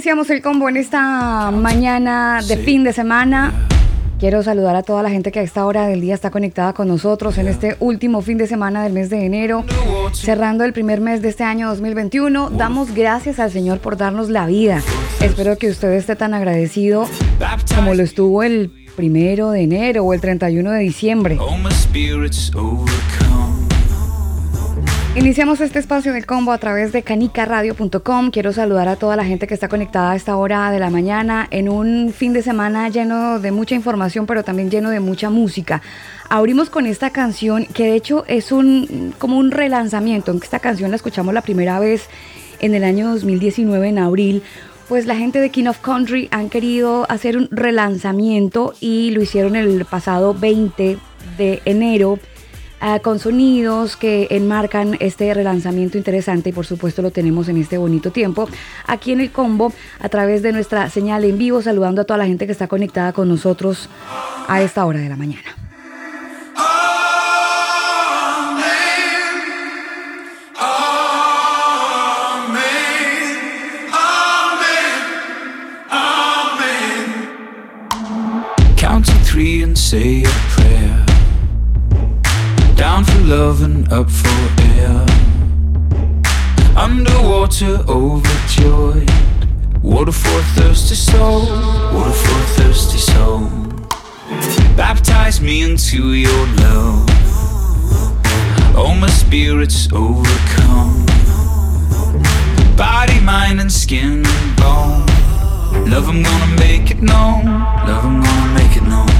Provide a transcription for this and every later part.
iniciamos el combo en esta mañana de fin de semana. Quiero saludar a toda la gente que a esta hora del día está conectada con nosotros en este último fin de semana del mes de enero, cerrando el primer mes de este año 2021. Damos gracias al Señor por darnos la vida. Espero que usted esté tan agradecido como lo estuvo el primero de enero o el 31 de diciembre. Iniciamos este espacio del combo a través de canicaradio.com. Quiero saludar a toda la gente que está conectada a esta hora de la mañana en un fin de semana lleno de mucha información, pero también lleno de mucha música. Abrimos con esta canción que de hecho es un como un relanzamiento. Esta canción la escuchamos la primera vez en el año 2019 en abril. Pues la gente de King of Country han querido hacer un relanzamiento y lo hicieron el pasado 20 de enero Ah, con sonidos que enmarcan este relanzamiento interesante y por supuesto lo tenemos en este bonito tiempo aquí en el combo a través de nuestra señal en vivo saludando a toda la gente que está conectada con nosotros a esta hora de la mañana. And up for air. Underwater, overjoyed. Water for thirsty soul. Water for thirsty soul. Baptize me into your love. Oh, my spirit's overcome. Body, mind, and skin and bone. Love, I'm gonna make it known. Love, I'm gonna make it known.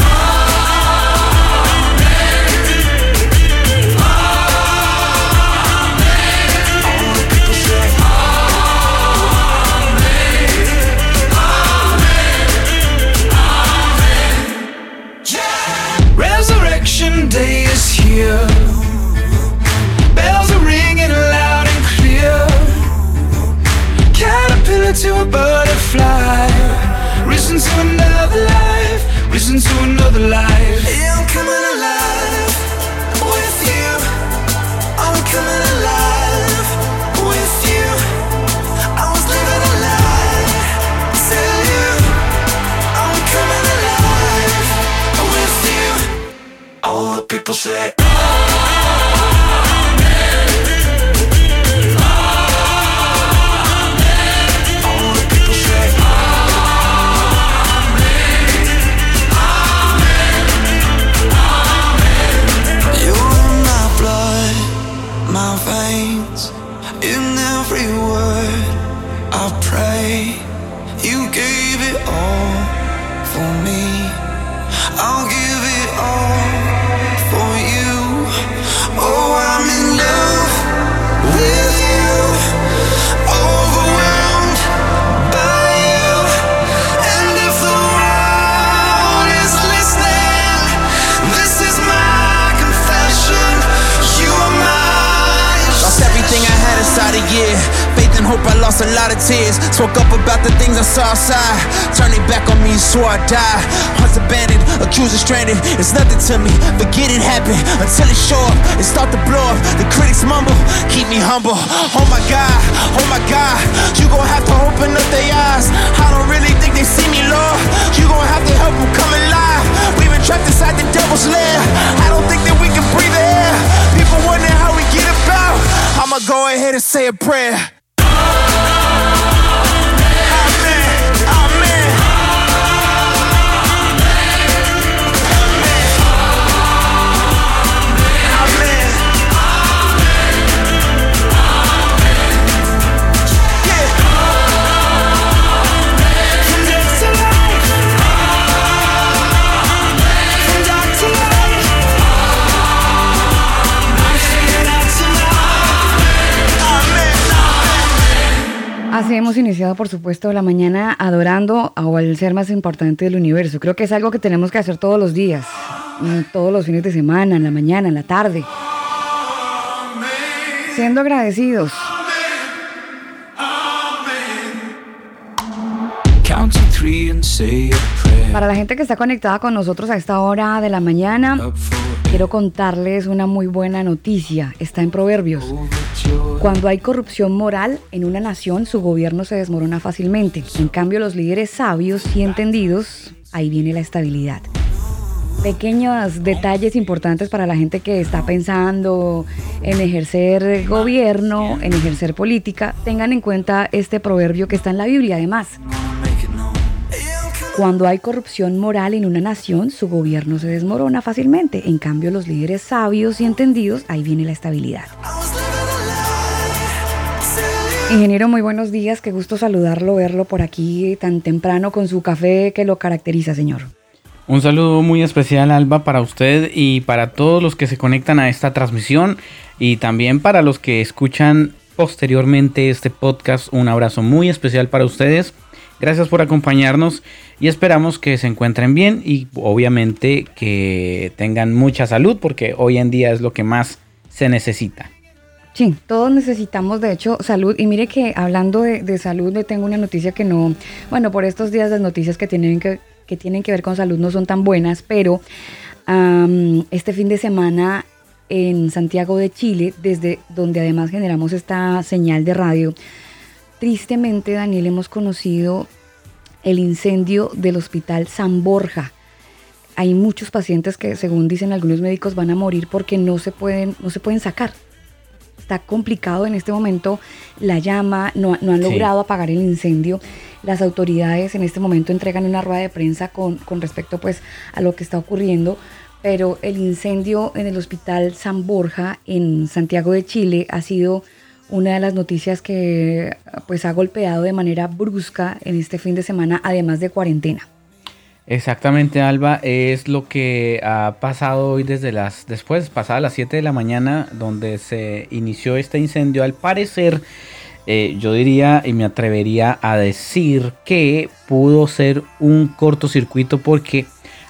to another life. Risen to another life. Yeah, I'm coming alive with you. I'm coming alive with you. I was living a lie till you. I'm coming alive with you. All the people say. Swore I'd die. Once abandoned, accused and stranded. It's nothing to me. Forget it happened until it show up and start to blow up. The critics mumble, keep me humble. Oh my God, oh my God. You gon' have to open up their eyes. I don't really think they see me, Lord. You gon' have to help them come alive. We've been trapped inside the devil's lair. I don't think that we can breathe the air. People wonder how we get about. I'ma go ahead and say a prayer. Hemos iniciado, por supuesto, la mañana adorando al ser más importante del universo. Creo que es algo que tenemos que hacer todos los días, mm, todos los fines de semana, en la mañana, en la tarde. Siendo agradecidos. Para la gente que está conectada con nosotros a esta hora de la mañana, quiero contarles una muy buena noticia. Está en Proverbios. Cuando hay corrupción moral en una nación, su gobierno se desmorona fácilmente. En cambio, los líderes sabios y entendidos, ahí viene la estabilidad. Pequeños detalles importantes para la gente que está pensando en ejercer gobierno, en ejercer política. Tengan en cuenta este proverbio que está en la Biblia, además. Cuando hay corrupción moral en una nación, su gobierno se desmorona fácilmente. En cambio, los líderes sabios y entendidos, ahí viene la estabilidad. Ingeniero, muy buenos días. Qué gusto saludarlo, verlo por aquí tan temprano con su café que lo caracteriza, señor. Un saludo muy especial, Alba, para usted y para todos los que se conectan a esta transmisión y también para los que escuchan posteriormente este podcast. Un abrazo muy especial para ustedes. Gracias por acompañarnos y esperamos que se encuentren bien y obviamente que tengan mucha salud porque hoy en día es lo que más se necesita. Sí, todos necesitamos de hecho salud. Y mire que hablando de, salud, le tengo una noticia que no, bueno, por estos días las noticias que tienen que, que tienen que ver con salud no son tan buenas, pero este fin de semana en Santiago de Chile, desde donde además generamos esta señal de radio, tristemente, Daniel, hemos conocido el incendio del Hospital San Borja. Hay muchos pacientes que, según dicen algunos médicos, van a morir porque no se pueden, no se pueden sacar está complicado en este momento la llama, no, no han Sí. logrado apagar el incendio. Las autoridades en este momento entregan una rueda de prensa con, con respecto pues a lo que está ocurriendo, pero el incendio en el hospital San Borja en Santiago de Chile ha sido una de las noticias que pues ha golpeado de manera brusca en este fin de semana, además de cuarentena. Exactamente, Alba, es lo que ha pasado hoy desde las después, pasadas las 7 de la mañana, donde se inició este incendio. Al parecer, eh, yo diría y me atrevería a decir que pudo ser un cortocircuito porque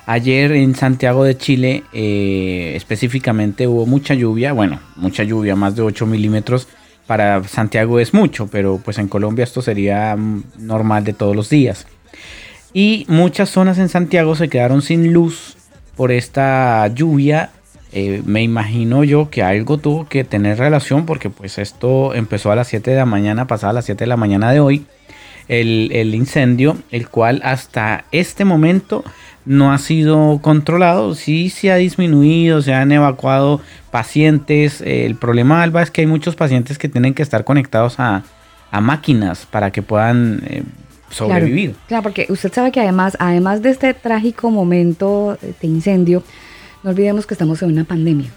ayer en Santiago de Chile eh, específicamente hubo mucha lluvia, bueno, mucha lluvia, más de 8 milímetros. Para Santiago es mucho, pero pues en Colombia esto sería mm, normal de todos los días. Y muchas zonas en Santiago se quedaron sin luz por esta lluvia. Eh, me imagino yo que algo tuvo que tener relación porque pues esto empezó a las 7 de la mañana, pasada las 7 de la mañana de hoy. El, el incendio, el cual hasta este momento no ha sido controlado. Sí se ha disminuido, se han evacuado pacientes. El problema, Alba, es que hay muchos pacientes que tienen que estar conectados a, a máquinas para que puedan eh, sobrevivir. Claro, claro, porque usted sabe que además, además de este trágico momento de incendio, no olvidemos que estamos en una pandemia.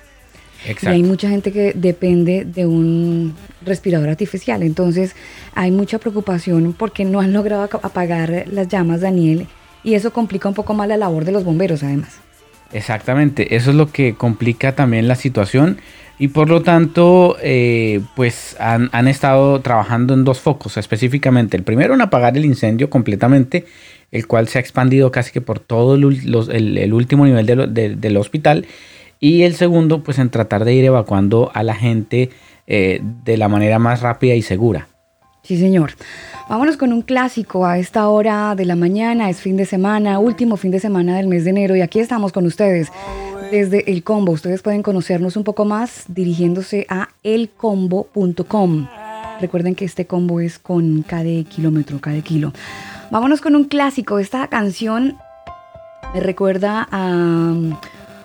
Y hay mucha gente que depende de un respirador artificial. Entonces hay mucha preocupación porque no han logrado apagar las llamas, Daniel. Y eso complica un poco más la labor de los bomberos, además. Exactamente, eso es lo que complica también la situación y por lo tanto eh, pues han, han estado trabajando en dos focos específicamente. El primero en apagar el incendio completamente, el cual se ha expandido casi que por todo el, último nivel de- del hospital y el segundo pues en tratar de ir evacuando a la gente eh, de la manera más rápida y segura. Sí, señor. Vámonos con un clásico a esta hora de la mañana, es fin de semana, último fin de semana del mes de enero y aquí estamos con ustedes desde El Combo. Ustedes pueden conocernos un poco más dirigiéndose a elcombo.com. Recuerden que este combo es con cada kilómetro, cada kilo. Vámonos con un clásico. Esta canción me recuerda a...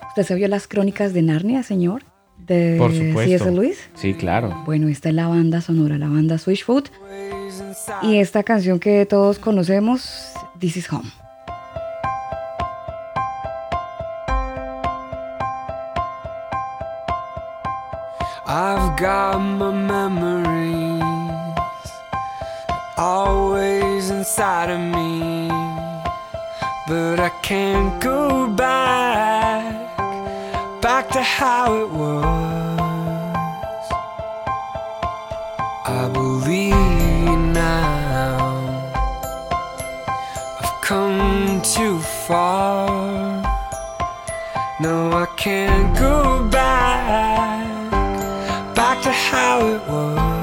¿Usted se vio las crónicas de Narnia, señor? De Por supuesto. C.S. Lewis. Sí, claro. Bueno, esta es la banda sonora, la banda Switchfoot. Y esta canción que todos conocemos, This is Home. I've got my memories always inside of me, but I can't go back, back to how it was. I believe now I've come too far. No, I can't go back how it was.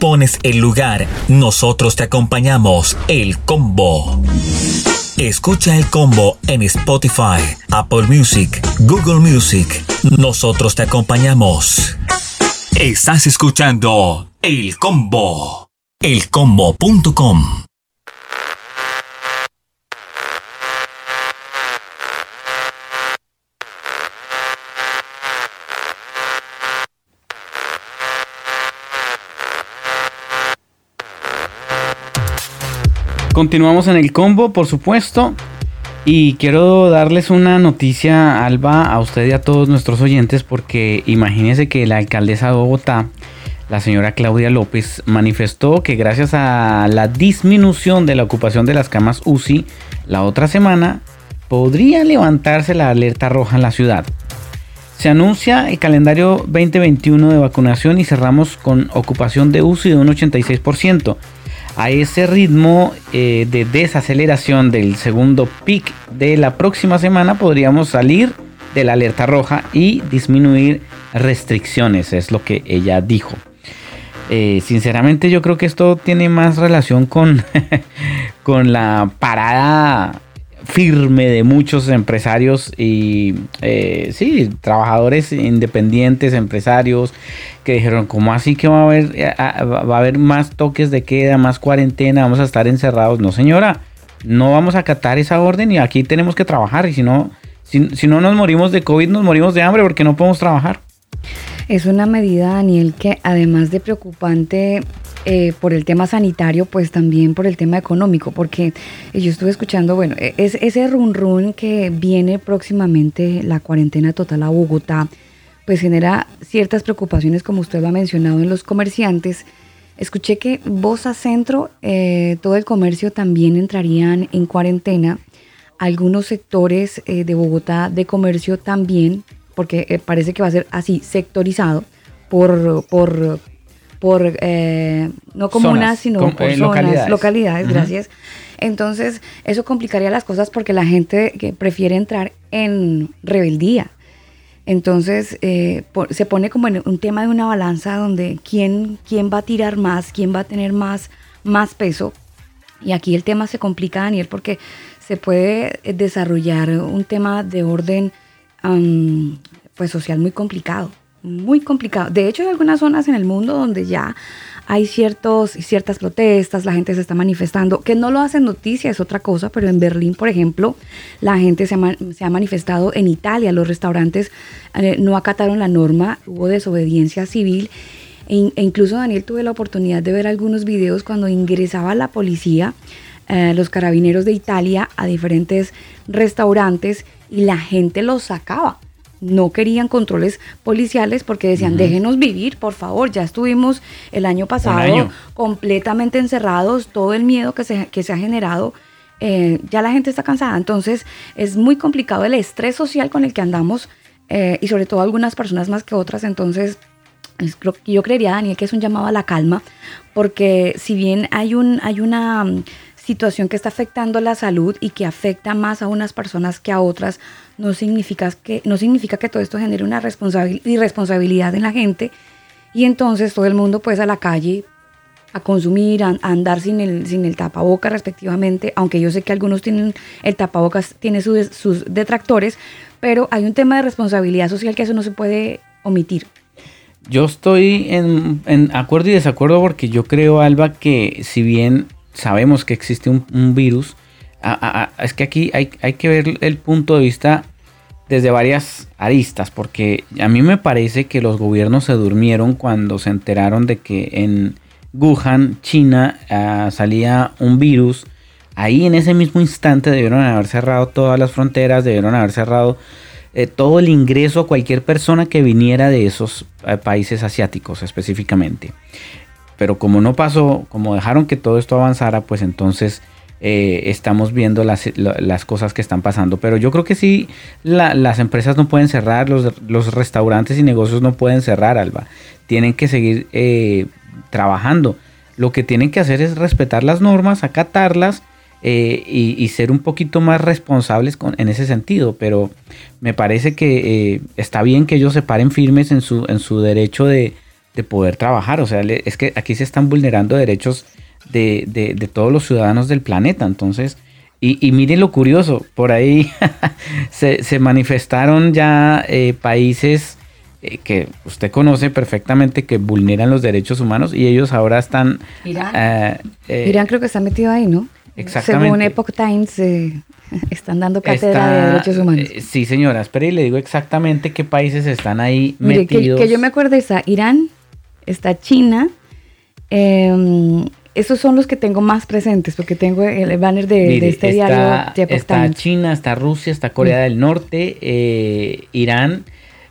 Pones el lugar, nosotros te acompañamos. El combo. Escucha el combo en Spotify, Apple Music, Google Music. Nosotros te acompañamos. Estás escuchando El Combo. Elcombo.com. Continuamos en el combo, por supuesto. Y quiero darles una noticia, Alba, a usted y a todos nuestros oyentes, porque imagínense que la alcaldesa de Bogotá, la señora Claudia López, manifestó que gracias a la disminución de la ocupación de las camas UCI, la otra semana podría levantarse la alerta roja en la ciudad. Se anuncia el calendario 2021 de vacunación y cerramos con ocupación de UCI de un 86%. A ese ritmo eh, de desaceleración del segundo pic de la próxima semana podríamos salir de la alerta roja y disminuir restricciones, es lo que ella dijo. Eh, sinceramente yo creo que esto tiene más relación con, con la parada firme de muchos empresarios y eh, sí, trabajadores independientes, empresarios que dijeron, ¿cómo así que va a haber, eh, va a haber más toques de queda, más cuarentena, vamos a estar encerrados? No, señora, no vamos a acatar esa orden y aquí tenemos que trabajar y si no, si, si no nos morimos de COVID, nos morimos de hambre porque no podemos trabajar. Es una medida, Daniel, que además de preocupante, eh, por el tema sanitario, pues también por el tema económico, porque yo estuve escuchando, bueno, e, es, ese run run que viene próximamente la cuarentena total a Bogotá, pues genera ciertas preocupaciones, como usted lo ha mencionado, en los comerciantes. Escuché que Bosa Centro, eh, todo el comercio también entrarían en cuarentena. Algunos sectores eh, de Bogotá de comercio también, porque eh, parece que va a ser así, sectorizado por, por, por no comunas, Zonas, sino com- por eh, zonas, localidades. localidades, gracias. Entonces, eso complicaría las cosas porque la gente que prefiere entrar en rebeldía. Entonces eh, se pone como en un tema de una balanza donde quién, quién va a tirar más, quién va a tener más, más peso. Y aquí el tema se complica, Daniel, porque se puede eh, desarrollar un tema de orden am, pues social muy complicado, muy complicado. De hecho, hay algunas zonas en el mundo donde ya hay ciertos, ciertas protestas, la gente se está manifestando, que no lo hacen noticia, es otra cosa, pero en Berlín, por ejemplo, la gente se ha, manifestado, en Italia los restaurantes eh, no acataron la norma, hubo desobediencia civil e, e incluso Daniel tuve la oportunidad de ver algunos videos cuando ingresaba la policía, eh, los carabineros de Italia a diferentes restaurantes y la gente los sacaba. No querían controles policiales porque decían, déjenos vivir, por favor, ya estuvimos el año pasado año. completamente encerrados, todo el miedo que se, que se ha generado, eh, ya la gente está cansada. Entonces es muy complicado el estrés social con el que andamos eh, y sobre todo algunas personas más que otras. Entonces es- creo que yo creería, Daniel, que es un llamado a la calma, porque si bien hay, un, hay una mm, situación que está afectando la salud y que afecta más a unas personas que a otras, no significa que, no significa que todo esto genere una responsabil- irresponsabilidad en la gente y entonces todo el mundo pues a la calle a consumir, a, a andar sin el, sin el tapaboca respectivamente, aunque yo sé que algunos tienen el tapabocas, tiene su- sus detractores, pero hay un tema de responsabilidad social que eso no se puede omitir. Yo estoy en, en acuerdo y desacuerdo porque yo creo, Alba, que si bien sabemos que existe un, virus, es que aquí hay, hay que ver el punto de vista desde varias aristas, porque a mí me parece que los gobiernos se durmieron cuando se enteraron de que en Wuhan, China, ah, salía un virus. Ahí en ese mismo instante debieron haber cerrado todas las fronteras, debieron haber cerrado eh, todo el ingreso a cualquier persona que viniera de esos eh, países asiáticos específicamente. Pero como no pasó, como dejaron que todo esto avanzara, pues entonces eh, estamos viendo las, las cosas que están pasando. Pero yo creo que sí, la- las empresas no pueden cerrar, los, los restaurantes y negocios no pueden cerrar, Alba. Tienen que seguir eh, trabajando. Lo que tienen que hacer es respetar las normas, acatarlas eh, y, ser un poquito más responsables con- en ese sentido. Pero me parece que está bien que ellos se paren firmes en su, en su derecho de, de poder trabajar. O sea, le- es que aquí se están vulnerando derechos de, de- de todos los ciudadanos del planeta. Entonces, y, y miren lo curioso, por ahí se, se manifestaron ya eh, países eh, que usted conoce perfectamente que vulneran los derechos humanos y ellos ahora están... Irán. eh, eh, Irán creo que está metido ahí, ¿no? Exactamente. Según Epoch Times, eh, están dando cátedra está- de derechos humanos. eh, sí, señora, espere y le digo exactamente qué países están ahí Mire, que, metidos. que yo me acuerdo está Irán, está China. eh, esos son los que tengo más presentes, porque tengo el banner de, de Mire, este está, diario de está Times. China, está Rusia, está Corea Mm. del Norte, eh, Irán.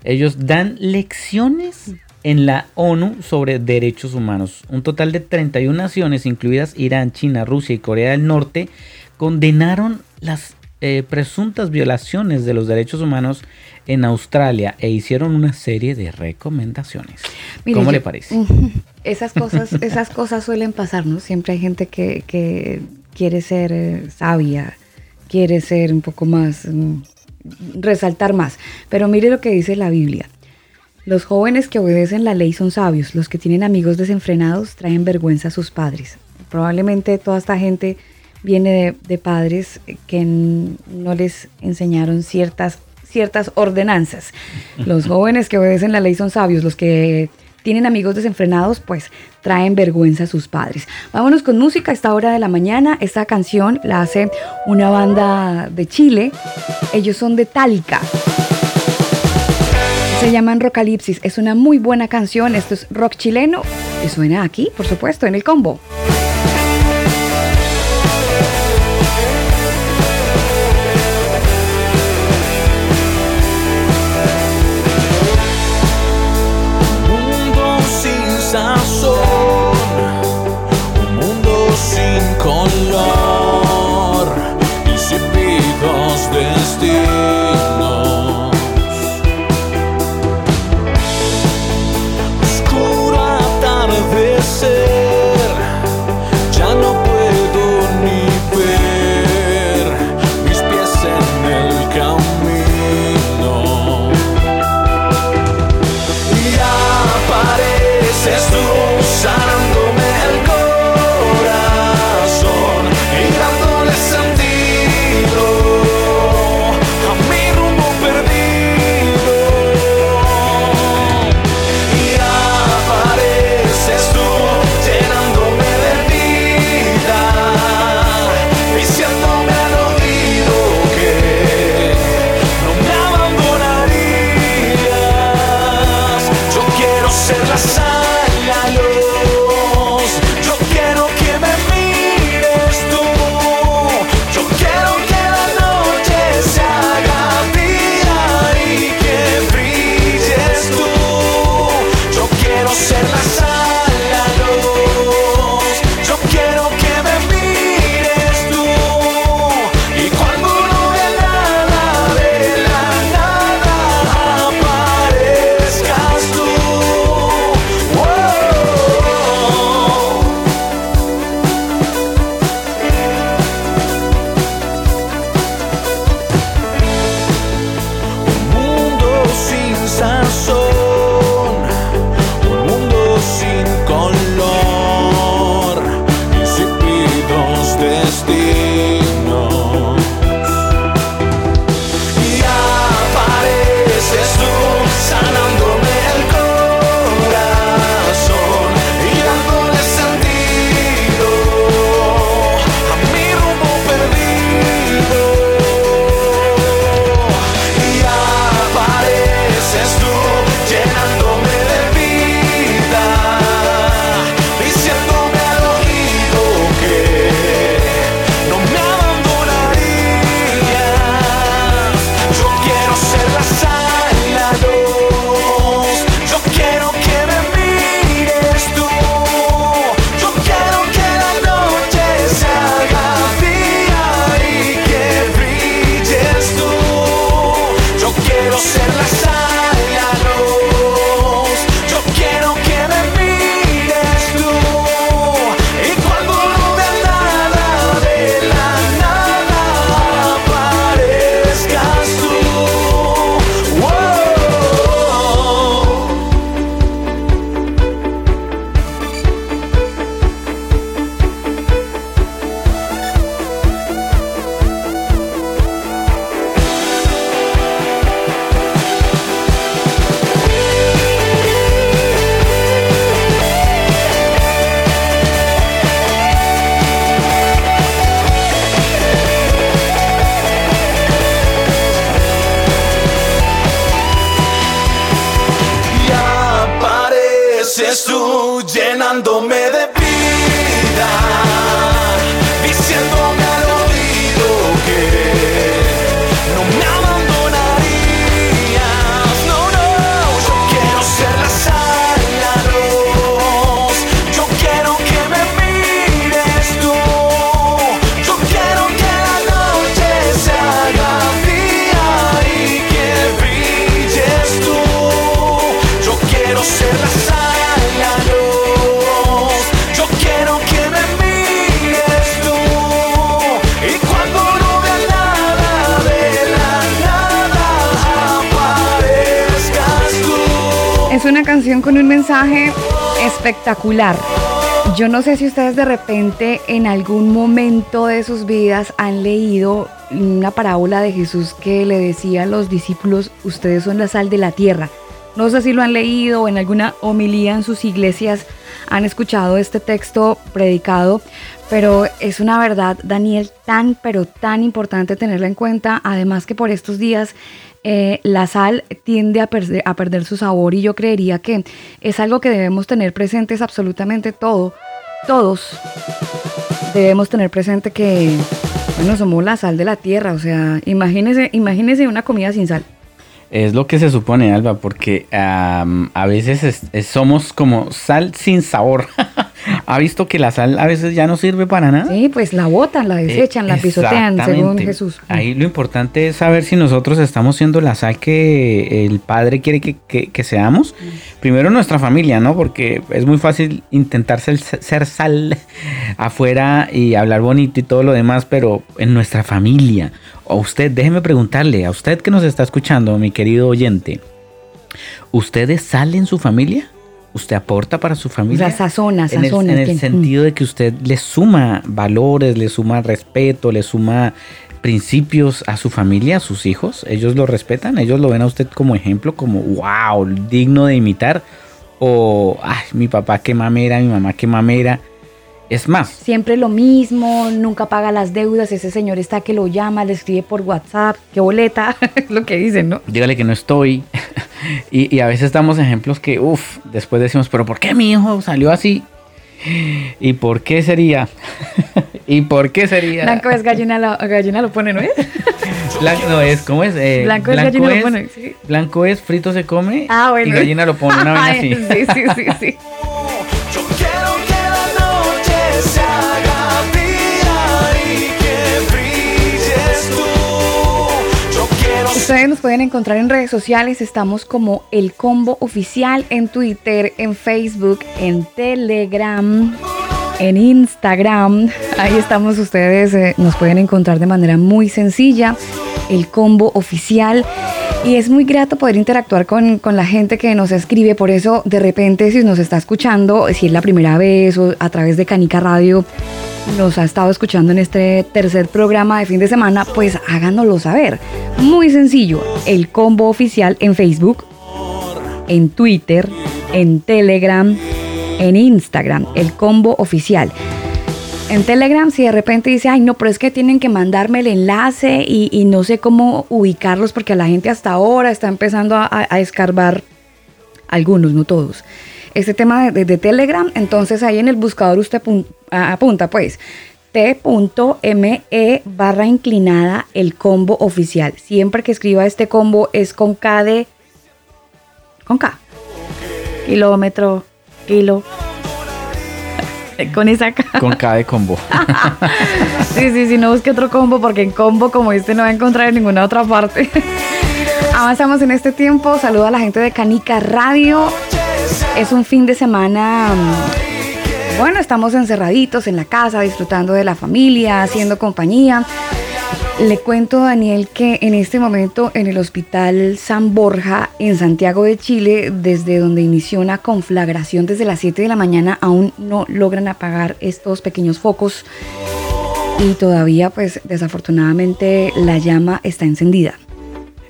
Ellos dan lecciones en la ONU sobre derechos humanos. Un total de 31 naciones, incluidas Irán, China, Rusia y Corea del Norte, condenaron las eh, presuntas violaciones de los derechos humanos en Australia e hicieron una serie de recomendaciones. Mire, ¿Cómo yo- le parece? Esas cosas, esas cosas suelen pasar, ¿no? Siempre hay gente que, que quiere ser eh, sabia, quiere ser un poco más, mm, resaltar más. Pero mire lo que dice la Biblia. Los jóvenes que obedecen la ley son sabios, los que tienen amigos desenfrenados traen vergüenza a sus padres. Probablemente toda esta gente viene de, padres que no les enseñaron ciertas, ciertas ordenanzas. Los jóvenes que obedecen la ley son sabios, los que tienen amigos desenfrenados, pues traen vergüenza a sus padres. Vámonos con música a esta hora de la mañana. Esta canción la hace una banda de Chile. Ellos son de Tálica. Se llaman Rocalipsis. Es una muy buena canción. Esto es rock chileno. Y suena aquí, por supuesto, en el combo. con un mensaje espectacular. Yo no sé si ustedes de repente en algún momento de sus vidas han leído una parábola de Jesús que le decía a los discípulos, ustedes son la sal de la tierra. No sé si lo han leído o en alguna homilía en sus iglesias han escuchado este texto predicado, pero es una verdad, Daniel, tan pero tan importante tenerla en cuenta, además que por estos días eh, la sal tiende a, perder, a perder su sabor y yo creería que es algo que debemos tener presentes absolutamente todo, todos. Debemos tener presente que, bueno, somos la sal de la tierra, o sea, imagínese, imagínese una comida sin sal. Es lo que se supone, Alba, porque a veces es- es- somos como sal sin sabor. ¿Ha visto que la sal a veces ya no sirve para nada? Sí, pues la botan, la desechan, la pisotean, según. Jesús. Ahí lo importante es saber si nosotros estamos siendo la sal que el Padre quiere que, que- que seamos. Primero nuestra familia, ¿no? Porque es muy fácil intentar ser, ser sal afuera y hablar bonito y todo lo demás, pero en nuestra familia. O usted, déjeme preguntarle, a usted que nos está escuchando, mi querido oyente, ¿usted es sal en su familia? ¿Usted aporta para su familia? sea, sazona, En el, en el sentido de que usted le suma valores, le suma respeto, le suma principios a su familia, a sus hijos. Ellos lo respetan, ellos lo ven a usted como ejemplo, como wow, digno de imitar. O, ay, mi papá qué mamera, mi mamá qué mamera. Es más, Siempre lo mismo, nunca paga las deudas, ese señor está que lo llama, le escribe por WhatsApp, qué boleta, es lo que dicen, ¿no? dígale que no estoy. y, y a veces damos ejemplos que, uff, después decimos, pero ¿por qué mi hijo salió así? ¿Y por qué sería? ¿Y por qué sería? Blanco es gallina, lo, gallina lo pone, ¿no es? Blanco no es, ¿cómo es? Eh, Blanco es gallina lo pone, sí. Blanco es frito se come Ah, bueno. y gallina lo pone, una Ay, así. Sí, sí, sí, sí. Ustedes nos pueden encontrar en redes sociales, estamos como El Combo Oficial en Twitter, en Facebook, en Telegram, en Instagram. Ahí estamos ustedes, eh, nos pueden encontrar de manera muy sencilla, El Combo Oficial. Y es muy grato poder interactuar con, con la gente que nos escribe, por eso de repente si nos está escuchando, si es la primera vez o a través de Canica Radio, nos ha estado escuchando en este tercer programa de fin de semana, pues háganoslo saber. Muy sencillo, el combo oficial en Facebook, en Twitter, en Telegram, en Instagram, el combo oficial. En Telegram, si de repente dice, ay, no, pero es que tienen que mandarme el enlace y, y no sé cómo ubicarlos porque la gente hasta ahora está empezando a, a- a escarbar algunos, no todos. Este tema de, Telegram, entonces ahí en el buscador usted pun- a- apunta pues t.me barra inclinada el combo oficial. Siempre que escriba este combo es con K de... Con K. Kilómetro, kilo. Con esa K. Con K de combo. Sí, sí, sí, no busque otro combo porque en combo como este no va a encontrar en ninguna otra parte. Avanzamos en este tiempo. Saludo a la gente de Canica Radio. Es un fin de semana. mm, Bueno, estamos encerraditos en la casa, disfrutando de la familia, haciendo compañía. Le cuento, Daniel, que en este momento en el Hospital San Borja, en Santiago de Chile, desde donde inició una conflagración desde las 7 de la mañana, aún no logran apagar estos pequeños focos y todavía, pues desafortunadamente, la llama está encendida.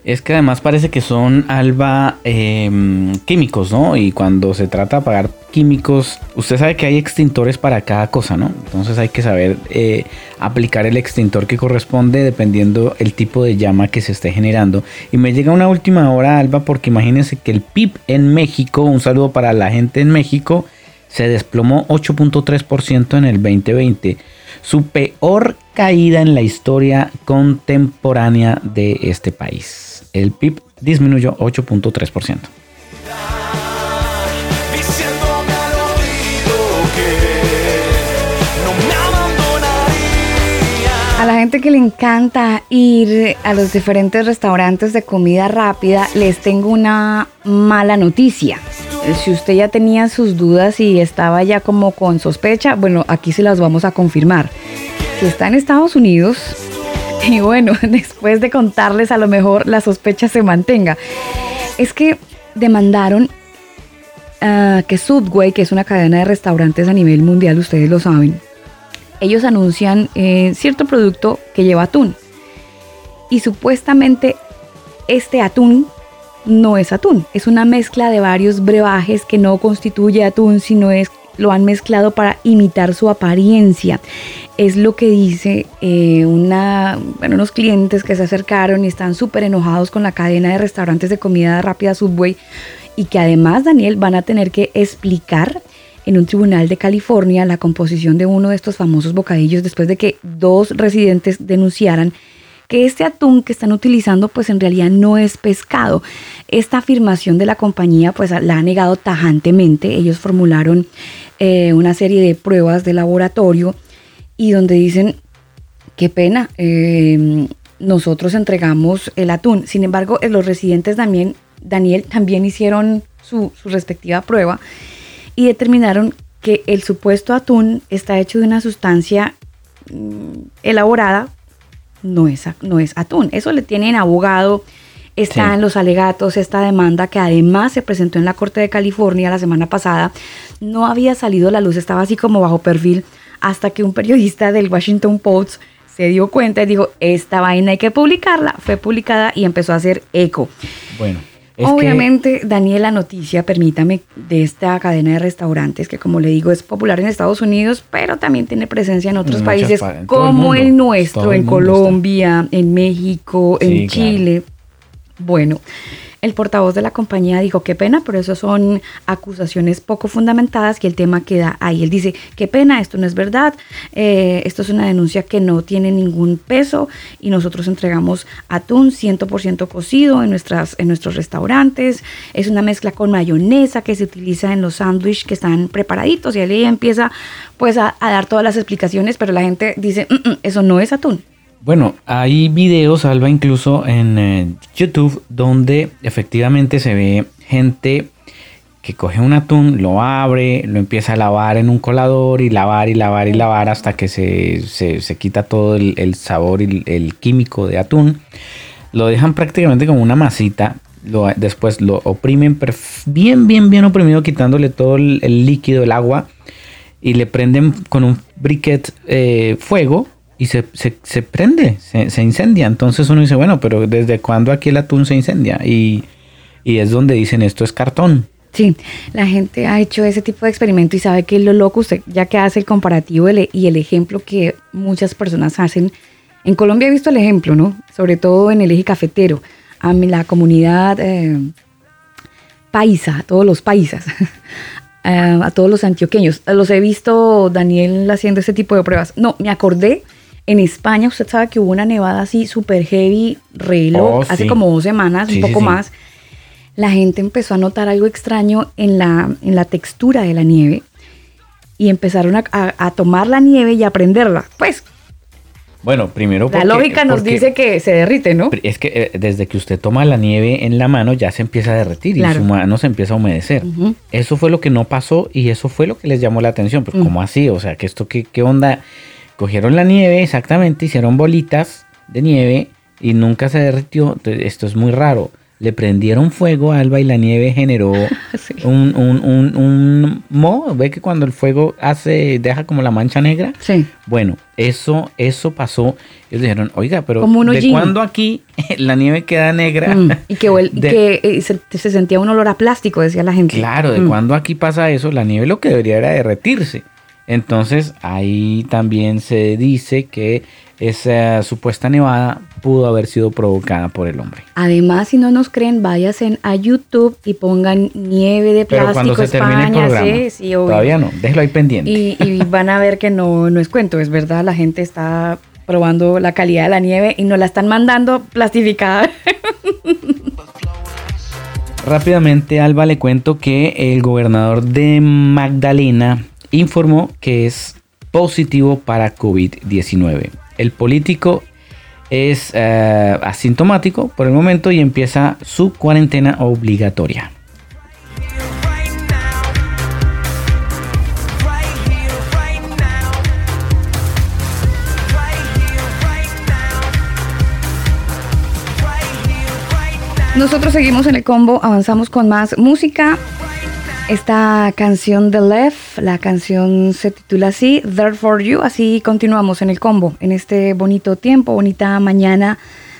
Es que además parece que son alba em, químicos, ¿no? Y cuando se trata de apagar químicos, usted sabe que hay extintores para cada cosa, ¿no? Entonces hay que saber eh, aplicar el extintor que corresponde dependiendo el tipo de llama que se esté generando. Y me llega una última hora, Alba, porque imagínense que el PIB en México, un saludo para la gente en México, se desplomó 8.3% en el 2020. Su peor caída en la historia contemporánea de este país. El PIB disminuyó 8.3%. diciéndome al oído que no me abandonaría. A la gente que le encanta ir a los diferentes restaurantes de comida rápida, les tengo una mala noticia. Si usted ya tenía sus dudas y estaba ya como con sospecha, bueno, aquí se las vamos a confirmar. Si está en Estados Unidos, y bueno, después de contarles a lo mejor la sospecha se mantenga, es que demandaron ah, que Subway, que es una cadena de restaurantes a nivel mundial, ustedes lo saben, ellos anuncian eh, cierto producto que lleva atún. Y supuestamente este atún no es atún, es una mezcla de varios brebajes que no constituye atún, sino es lo han mezclado para imitar su apariencia. Es lo que dice eh, una, bueno, unos clientes que se acercaron y están súper enojados con la cadena de restaurantes de comida rápida Subway y que además, Daniel, van a tener que explicar en un tribunal de California la composición de uno de estos famosos bocadillos después de que dos residentes denunciaran que este atún que están utilizando pues en realidad no es pescado. Esta afirmación de la compañía pues la ha negado tajantemente. Ellos formularon eh, una serie de pruebas de laboratorio y donde dicen, qué pena, eh, nosotros entregamos el atún. Sin embargo, eh, los residentes también, Daniel, también hicieron su, su respectiva prueba y determinaron que el supuesto atún está hecho de una sustancia mm, elaborada no es, no es atún. Eso le tienen abogado, está Sí. en los alegatos, esta demanda que además se presentó en la Corte de California la semana pasada, no había salido a la luz, estaba así como bajo perfil, hasta que un periodista del Washington Post se dio cuenta y dijo, esta vaina hay que publicarla, fue publicada y empezó a hacer eco. Bueno, es que- Obviamente, Daniel, la noticia, permítame, de esta cadena de restaurantes que, como le digo, es popular en Estados Unidos, pero también tiene presencia en otros En países pa- en todo el como mundo. el nuestro, en está. Colombia, en México, Sí, en claro. Chile. Bueno, el portavoz de la compañía dijo, qué pena, pero eso son acusaciones poco fundamentadas y el tema queda ahí. Él dice, qué pena, esto no es verdad, eh, esto es una denuncia que no tiene ningún peso y nosotros entregamos atún 100% cocido en, nuestras, en nuestros restaurantes. Es una mezcla con mayonesa que se utiliza en los sándwiches que están preparaditos y él empieza pues a, a dar todas las explicaciones, pero la gente dice, "Mm, mm, eso no es atún. Bueno, hay videos, Alba, incluso en eh, YouTube, donde efectivamente se ve gente que coge un atún, lo abre, lo empieza a lavar en un colador y lavar y lavar y lavar hasta que se, se- se quita todo el, sabor y el, químico de atún. Lo dejan prácticamente como una masita. Después lo oprimen bien, bien, bien oprimido, quitándole todo el, el líquido, el agua. Y le prenden con un briquet eh, fuego y se, se- se prende, se, se incendia. Entonces uno dice, bueno, pero ¿desde cuándo aquí el atún se incendia? Y, y es donde dicen esto es cartón. Sí, la gente ha hecho ese tipo de experimento y sabe que lo loco, usted ya que hace el comparativo y el ejemplo que muchas personas hacen. En Colombia he visto el ejemplo, ¿no? Sobre todo en el eje cafetero. A la comunidad eh, paisa, a todos los paisas, eh, a todos los antioqueños. Los he visto, Daniel, haciendo ese tipo de pruebas. No, me acordé, en España usted sabe que hubo una nevada así súper heavy, reloj, Oh, hace sí. como dos semanas, Sí, un poco sí. más la gente empezó a notar algo extraño en la, en la textura de la nieve y empezaron a, a- a tomar la nieve y a prenderla. Pues Bueno, primero la lógica nos porque- dice que se derrite, ¿no? Es que eh, desde que usted toma la nieve en la mano ya se empieza a derretir Claro. y su mano se empieza a humedecer. Eso fue lo que no pasó y eso fue lo que les llamó la atención. Pues, Mm. ¿cómo así? O sea, que esto, ¿qué, qué onda? Cogieron la nieve, exactamente, hicieron bolitas de nieve y nunca se derritió. Entonces, esto es muy raro. Le prendieron fuego a Alba y la nieve generó Sí. un, un, un, un moho. ¿Ve que cuando el fuego hace, deja como la mancha negra? Sí. Bueno, eso, eso pasó. Ellos dijeron, oiga, pero ¿de cuándo aquí la nieve queda negra? Mm, Y que, De- que eh, se, se sentía un olor a plástico, decía la gente. Claro, ¿de Mm. cuándo aquí pasa eso? La nieve lo que debería era derretirse. Entonces ahí también se dice que esa supuesta nevada pudo haber sido provocada por el hombre. Además, si no nos creen, váyanse a YouTube y pongan nieve de Pero plástico cuando se termine el España, programa, sí, todavía no, déjelo ahí pendiente. Y, y van a ver que no, no es cuento, es verdad, la gente está probando la calidad de la nieve y nos la están mandando plastificada. Rápidamente, Alba, le cuento que el gobernador de Magdalena informó que es positivo para COVID-19. El político es eh, asintomático por el momento y empieza su cuarentena obligatoria. Nosotros seguimos en el combo, avanzamos con más música. Esta canción de Left, la canción se titula así, There for You, así continuamos en el combo, en este bonito tiempo, bonita mañana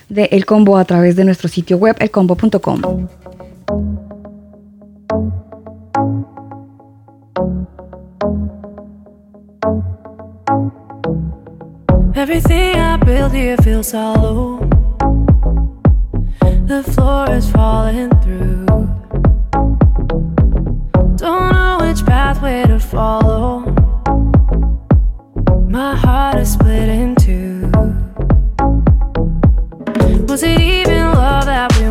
de El Combo a través de nuestro sitio web, elcombo.com. Everything I build here feels hollow. The floor is falling through. Which pathway to follow. My heart is split in two. Was it even love that we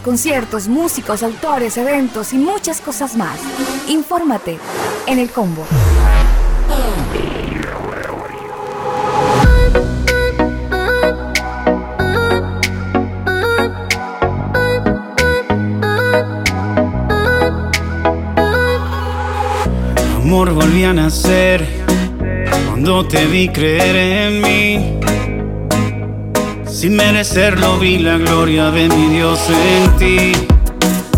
conciertos, músicos, autores, eventos y muchas cosas más. Infórmate en el combo. Amor volví a nacer cuando te vi creer en mí. Sin merecerlo vi la gloria de mi Dios en ti.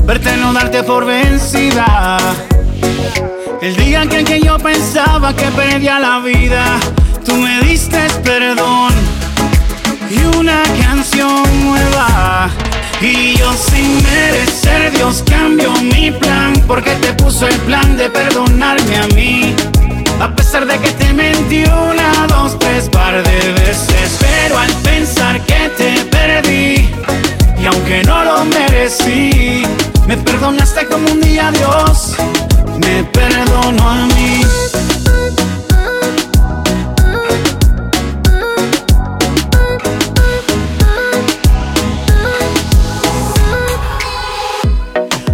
Verte no darte por vencida. El día en que, yo pensaba que perdía la vida, tú me diste perdón y una canción nueva. Y yo sin merecer Dios cambió mi plan porque te puso el plan de perdonarme a mí. A pesar de que te mentí una, dos, tres par de veces Pero al pensar que te perdí Y aunque no lo merecí Me perdonaste como un día Dios Me perdonó a mí.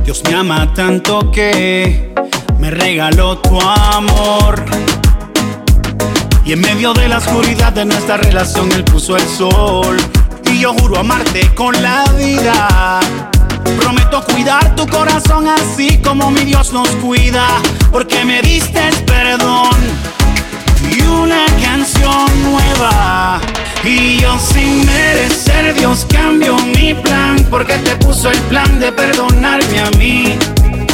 Dios me ama tanto que me regaló tu amor. Y en medio de la oscuridad de nuestra relación él puso el sol. Y yo juro amarte con la vida. Prometo cuidar tu corazón así como mi Dios nos cuida. Porque me diste perdón y una canción nueva. Y yo sin merecer Dios cambio mi plan porque te puso el plan de perdonarme a mí.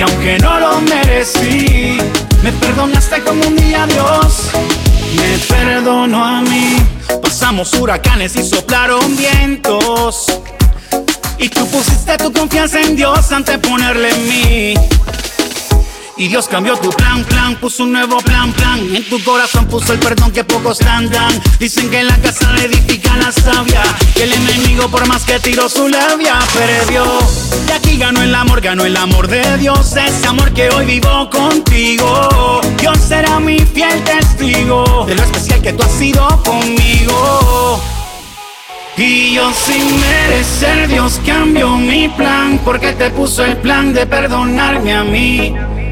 y aunque no lo merecí, me perdonaste como un día Dios, me perdonó a mí. Pasamos huracanes y soplaron vientos. Y tú pusiste tu confianza en Dios antes de ponerle en mí. Y Dios cambió tu plan, plan, puso un nuevo plan, plan. En tu corazón puso el perdón que pocos dan. Dicen que en la casa le edifica la sabia. Que el enemigo, por más que tiró su labia, perdió. Y aquí ganó el amor, ganó el amor de Dios. Ese amor que hoy vivo contigo. Dios será mi fiel testigo de lo especial que tú has sido conmigo. Y yo sin merecer Dios cambió mi plan porque te puso el plan de perdonarme a mí.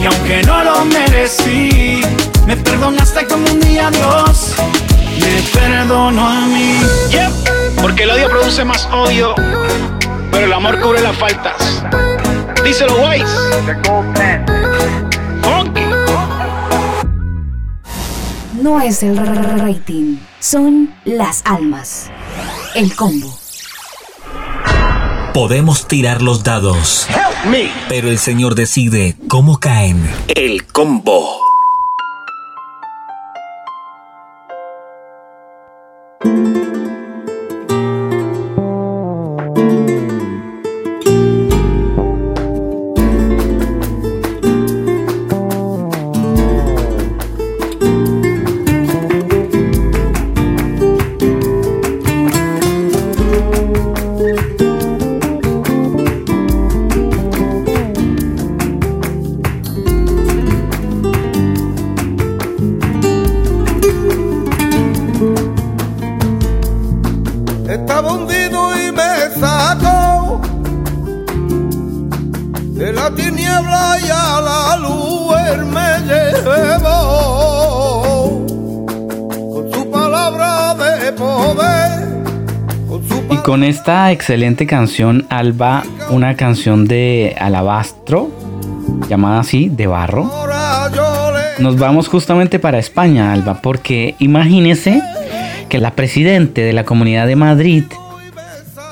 y aunque no lo merecí, me perdonaste como un día Dios, me perdonó a mí. Yep, porque el odio produce más odio, pero el amor cubre las faltas. Díselo, Wise. Funky. No es el rating, son las almas. El combo. Podemos tirar los dados, pero el Señor decide cómo caen. El combo. Con esta excelente canción, Alba, una canción de Alabastro, llamada así, de barro, nos vamos justamente para España, Alba, porque imagínese que la presidente de la Comunidad de Madrid,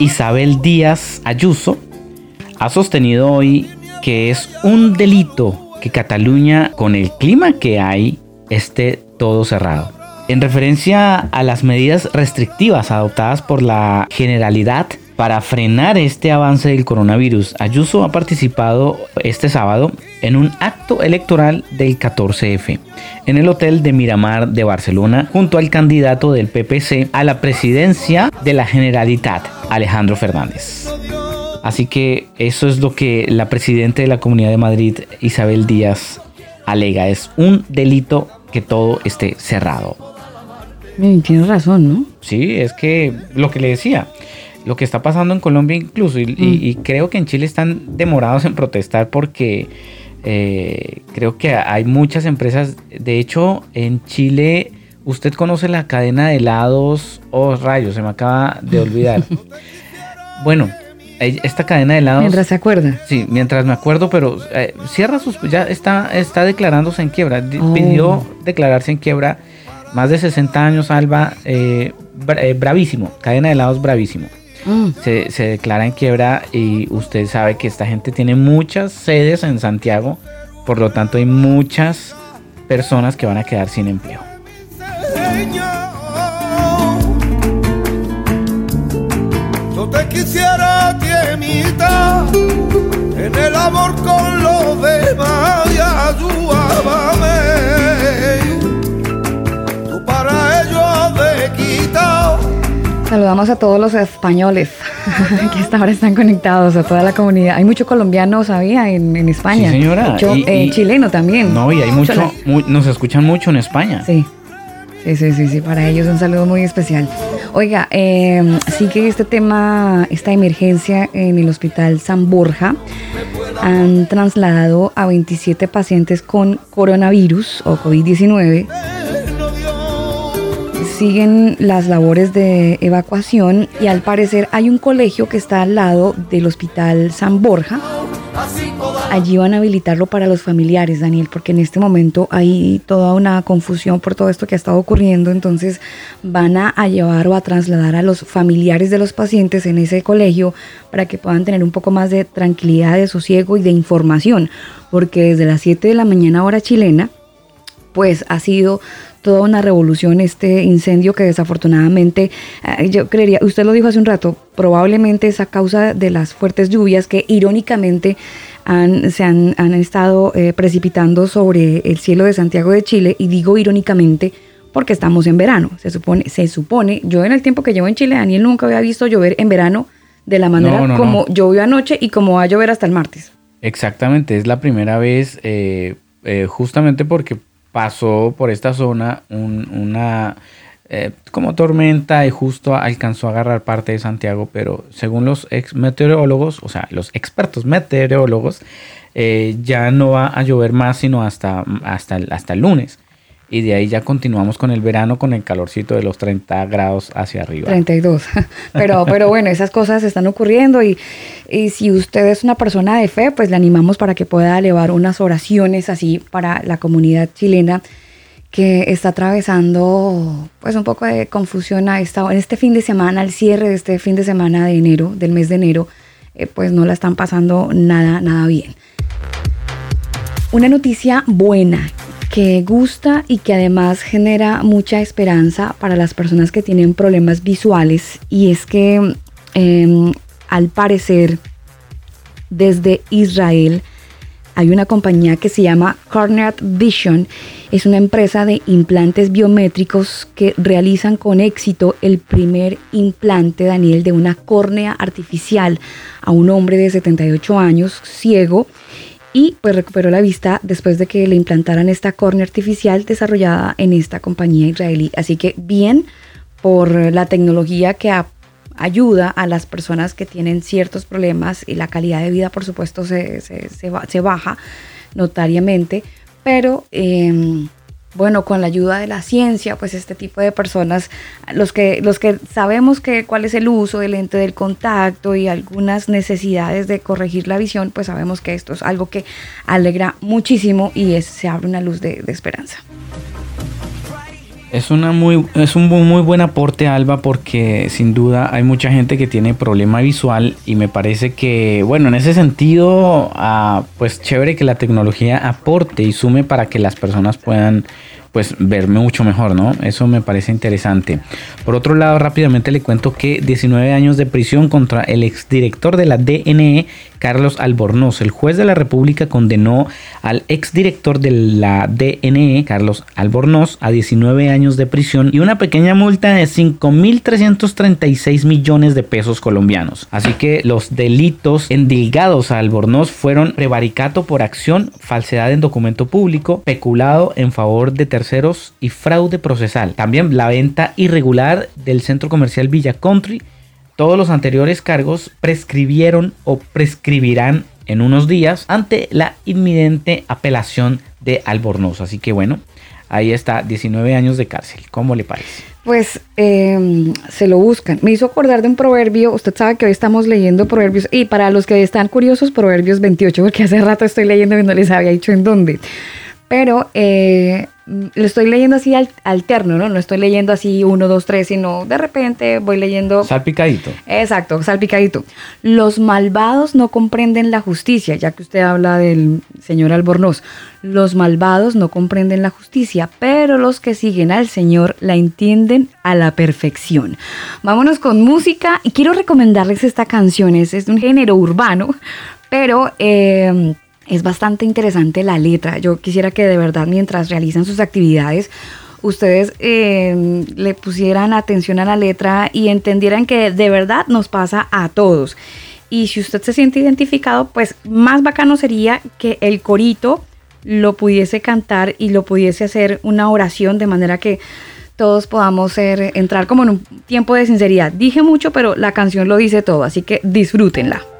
Isabel Díaz Ayuso, ha sostenido hoy que es un delito que Cataluña, con el clima que hay, esté todo cerrado. En referencia a las medidas restrictivas adoptadas por la Generalidad para frenar este avance del coronavirus, Ayuso ha participado este sábado en un acto electoral del 14F en el Hotel de Miramar de Barcelona junto al candidato del PPC a la presidencia de la Generalitat, Alejandro Fernández. Así que eso es lo que la presidenta de la Comunidad de Madrid, Isabel Díaz, alega. Es un delito que todo esté cerrado. Mm, Tienes razón, ¿no? Sí, es que lo que le decía, lo que está pasando en Colombia incluso, y, y- y creo que en Chile están demorados en protestar porque eh, creo que hay muchas empresas, de hecho en Chile, usted conoce la cadena de helados, oh rayos, se me acaba de olvidar. bueno, esta cadena de helados... Mientras se acuerda. Sí, mientras me acuerdo, pero eh, cierra sus. Ya está, está declarándose en quiebra. Oh. Pidió declararse en quiebra. Más de 60 años, Alba. eh, eh, bravísimo. Cadena de helados, bravísimo. Mm. Se, se declara en quiebra y usted sabe que esta gente tiene muchas sedes en Santiago. Por lo tanto, hay muchas personas que van a quedar sin empleo. Yo te quisiera en el amor con los demás Saludamos a todos los españoles que hasta ahora están conectados, a toda la comunidad. Hay mucho colombiano, sabía, en, en España. Sí, señora. Mucho, Y- eh, y- chileno también. No, y hay mucho, mu- nos escuchan mucho en España. Sí. Sí, sí, sí, sí, para ellos un saludo muy especial. Oiga, eh, sigue este tema, esta emergencia en el Hospital San Borja. Han trasladado a 27 pacientes con coronavirus o COVID-19. Siguen las labores de evacuación y al parecer hay un colegio que está al lado del Hospital San Borja. Allí van a habilitarlo para los familiares, Daniel, porque en este momento hay toda una confusión por todo esto que ha estado ocurriendo. Entonces van a, llevar o a trasladar a los familiares de los pacientes en ese colegio para que puedan tener un poco más de tranquilidad, de sosiego y de información. Porque desde las 7 de la mañana hora chilena, pues ha sido toda una revolución este incendio que desafortunadamente, eh, yo creería, usted lo dijo hace un rato, probablemente es a causa de las fuertes lluvias que irónicamente han, se han, han estado eh, precipitando sobre el cielo de Santiago de Chile, y digo irónicamente porque estamos en verano. Se supone, se supone, yo en el tiempo que llevo en Chile, Daniel nunca había visto llover en verano de la manera No, no, como no. llovió anoche y como va a llover hasta el martes. Exactamente, es la primera vez, eh, eh, justamente porque pasó por esta zona un- una eh, como tormenta y justo alcanzó a agarrar parte de Santiago, pero según los ex meteorólogos, o sea, los expertos meteorólogos, eh, ya no va a llover más sino hasta, hasta, hasta el lunes. Y de ahí ya continuamos con el verano con el calorcito de los 30 grados hacia arriba. 32. Pero, pero bueno, esas cosas están ocurriendo y, y si usted es una persona de fe, pues le animamos para que pueda elevar unas oraciones así para la comunidad chilena que está atravesando pues un poco de confusión a esta, en este fin de semana, al cierre de este fin de semana de enero, del mes de enero, eh, pues no la están pasando nada, nada bien. Una noticia buena que gusta y que además genera mucha esperanza para las personas que tienen problemas visuales y es que eh, al parecer desde Israel hay una compañía que se llama Cornea Vision. Es una empresa de implantes biométricos que realizan con éxito el primer implante, Daniel, de una córnea artificial a un hombre de 78 años, ciego, y pues recuperó la vista después de que le implantaran esta córnea artificial desarrollada en esta compañía israelí. Así que bien por la tecnología que ayuda a las personas que tienen ciertos problemas y la calidad de vida, por supuesto, se, se- se ba- se baja notariamente, pero eh, bueno, con la ayuda de la ciencia, pues este tipo de personas, los que, los que sabemos que cuál es el uso del lente del contacto y algunas necesidades de corregir la visión, pues sabemos que esto es algo que alegra muchísimo y es- se abre una luz de- de esperanza. Es, una muy, es un muy buen aporte, Alba, porque sin duda hay mucha gente que tiene problema visual y me parece que, bueno, en ese sentido, ah, pues chévere que la tecnología aporte y sume para que las personas puedan pues verme mucho mejor, ¿no? Eso me parece interesante. Por otro lado, rápidamente le cuento que 19 años de prisión contra el exdirector de la DNE, Carlos Albornoz. El juez de la República condenó al exdirector de la DNE, Carlos Albornoz, a 19 años de prisión y una pequeña multa de 5.336 millones de pesos colombianos. Así que los delitos endilgados a Albornoz fueron prevaricato por acción, falsedad en documento público, peculado en favor de terceros y fraude procesal. También la venta irregular del centro comercial Villa Country. Todos los anteriores cargos prescribieron o prescribirán en unos días ante la inminente apelación de Albornoz. Así que bueno, ahí está, 19 años de cárcel. ¿Cómo le parece? Pues eh, se lo buscan. Me hizo acordar de un proverbio. Usted sabe que hoy estamos leyendo proverbios. Y para los que están curiosos, proverbios 28, porque hace rato estoy leyendo y no les había dicho en dónde. Pero eh, lo estoy leyendo así al- alterno, ¿no? No estoy leyendo así uno, dos, tres, sino de repente voy leyendo. Salpicadito. Exacto, salpicadito. Los malvados no comprenden la justicia, ya que usted habla del señor Albornoz. Los malvados no comprenden la justicia, pero los que siguen al Señor la entienden a la perfección. Vámonos con música y quiero recomendarles esta canción. Es, es de un género urbano, pero eh, es bastante interesante la letra. Yo quisiera que de verdad mientras realizan sus actividades ustedes eh, le pusieran atención a la letra y entendieran que de verdad nos pasa a todos. Y si usted se siente identificado, pues más bacano sería que el corito lo pudiese cantar y lo pudiese hacer una oración de manera que todos podamos entrar como en un tiempo de sinceridad. Dije mucho, pero la canción lo dice todo, así que disfrútenla.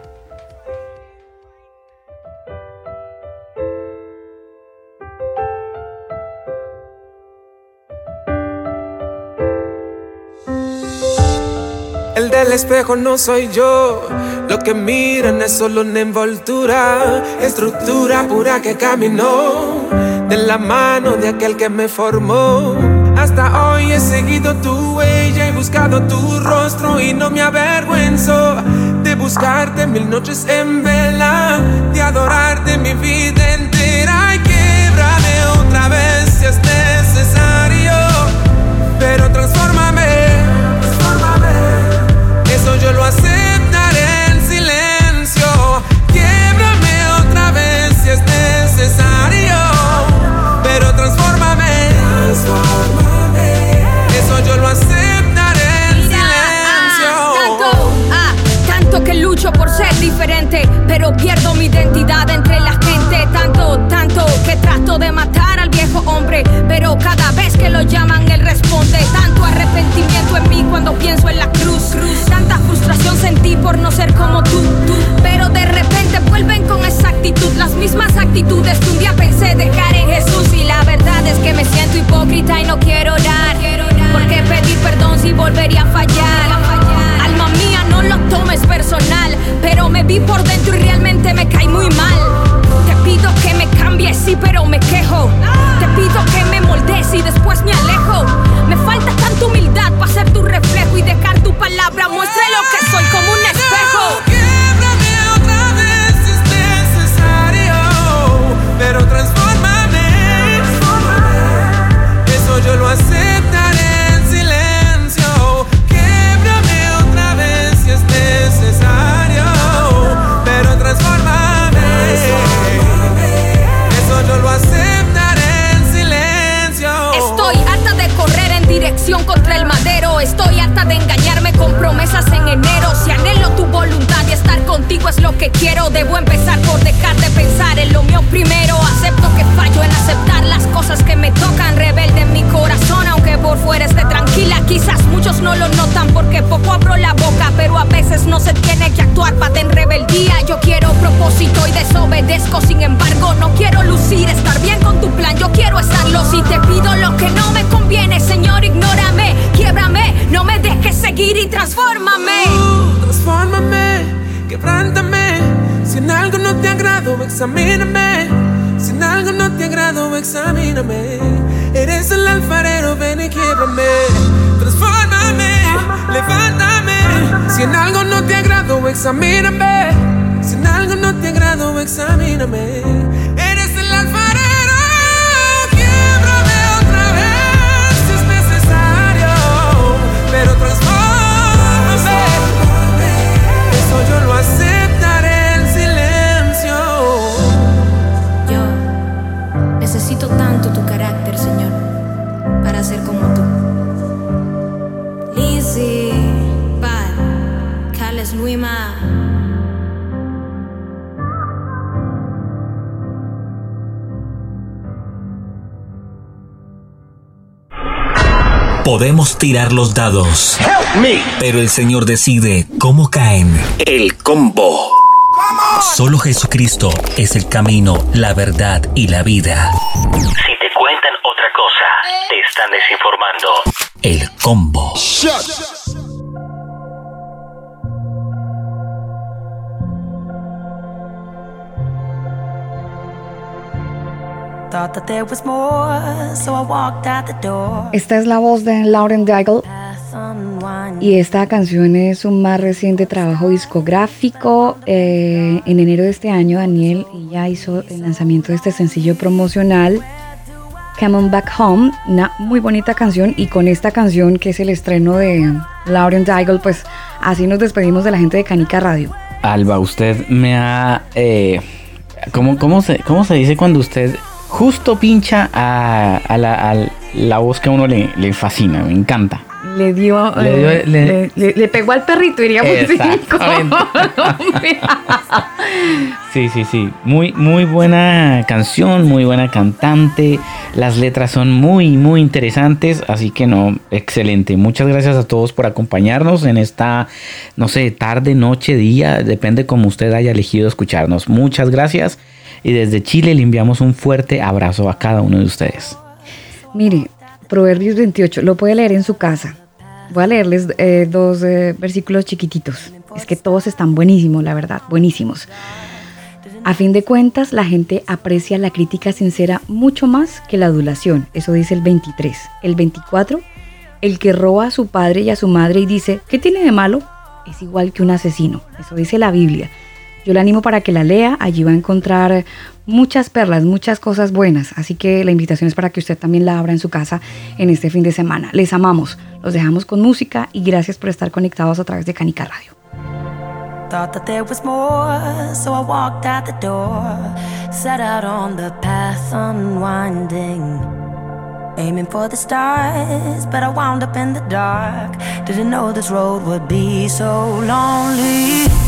Espejo no soy yo. Lo que miran es solo una envoltura, estructura pura que caminó de la mano de aquel que me formó. Hasta hoy he seguido tu huella y buscado tu rostro y no me avergüenzo de buscarte mil noches en vela, de adorarte mi vida entera yo lo aceptaré en silencio. Quiebrame otra vez si es necesario. Pero transfórmame. Eso yo lo aceptaré en silencio. Tanto, ah, tanto que lucho por ser diferente, pero pierdo mi identidad entre la gente. Tanto, tanto que trato de matar al viejo hombre, pero cada vez que lo llaman él responde. Tanto arrepentimiento en mí cuando pienso en la cruz. Tanta frustración sentí por no ser como tú, tú. Pero de repente vuelven con esa actitud, las mismas actitudes que un día pensé dejar en Jesús. Y la verdad es que me siento hipócrita y no quiero orar. Porque pedir perdón si volvería a fallar. Alma mía, no lo tomes personal, pero me vi por dentro y realmente me caí muy mal. Te pido que me cambies, sí, pero me quejo. Te pido que me moldees y después me alejo. Me falta tanta humildad para ser tu reflejo y dejar tu palabra muestre lo que examíname. Si en algo no te agrado, examíname. Eres el alfarero, ven y quiebrame. Transfórmame, levántame. Si en algo no te agrado, examíname. Si en algo no te agrado, examíname. Podemos tirar los dados, pero el Señor decide cómo caen. El combo. Solo Jesucristo es el camino, la verdad y la vida. Si te cuentan otra cosa, te están desinformando. El combo. Thought Esta es la voz de Lauren Daigle y esta canción es un más reciente trabajo discográfico. Eh, en enero de este año, Daniel ya hizo el lanzamiento de este sencillo promocional, Come On Back Home, una muy bonita canción. Y con esta canción, que es el estreno de Lauren Daigle, pues así nos despedimos de la gente de Canica Radio. Alba, usted me ha... Eh, ¿cómo, cómo se, ¿Cómo se dice cuando usted justo pincha a, a la, a la voz que a uno le, le fascina? Me encanta. Le dio, Le dio- eh, le- le, le- le pegó al perrito, diríamos. Sí, sí, sí. Muy, muy buena canción, muy buena cantante. Las letras son muy, muy interesantes. Así que no, excelente. Muchas gracias a todos por acompañarnos en esta, no sé, tarde, noche, día. Depende como usted haya elegido escucharnos. Muchas gracias. Y desde Chile le enviamos un fuerte abrazo a cada uno de ustedes. Mire, Proverbios 28, lo puede leer en su casa. Voy a leerles eh, dos eh, versículos chiquititos. Es que todos están buenísimos, la verdad, buenísimos. A fin de cuentas, la gente aprecia la crítica sincera mucho más que la adulación. Eso dice el 23. El 24, el que roba a su padre y a su madre y dice, ¿qué tiene de malo? Es igual que un asesino. Eso dice la Biblia. Yo le animo para que la lea, allí va a encontrar muchas perlas, muchas cosas buenas, así que la invitación es para que usted también la abra en su casa en este fin de semana. Les amamos, los dejamos con música y gracias por estar conectados a través de Canica Radio. Thought that there was more, so I walked the door. Set out on the path unwinding. Aiming for the stars, but I wound up in the dark. Didn't know this road would be so lonely.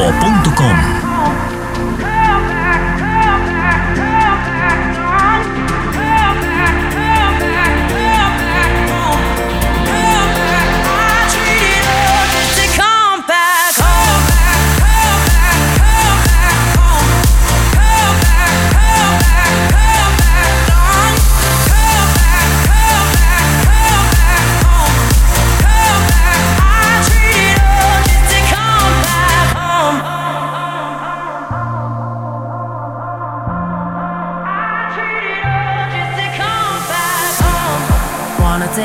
Elcombo.com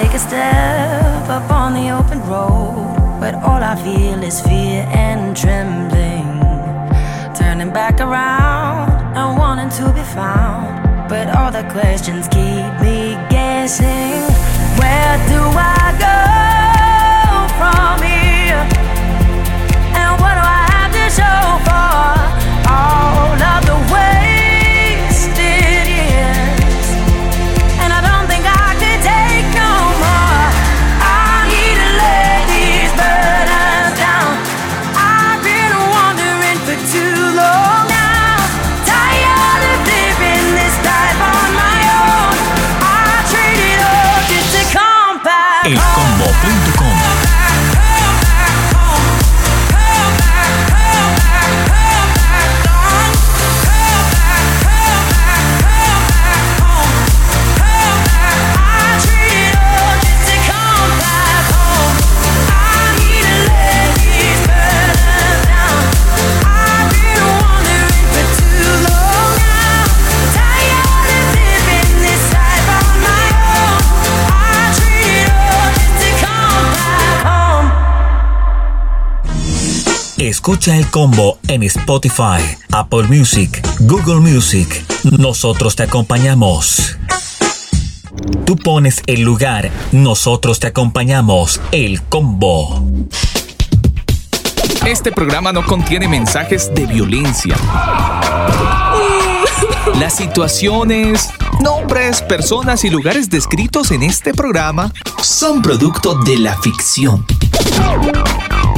take a step up on the open road, but all I feel is fear and trembling. Turning back around and wanting to be found, but all the questions keep me guessing. Where do I go Escucha el combo en Spotify, Apple Music, Google Music. Nosotros te acompañamos. Tú pones el lugar, nosotros te acompañamos. El combo. Este programa no contiene mensajes de violencia. Las situaciones, nombres, personas y lugares descritos en este programa son producto de la ficción.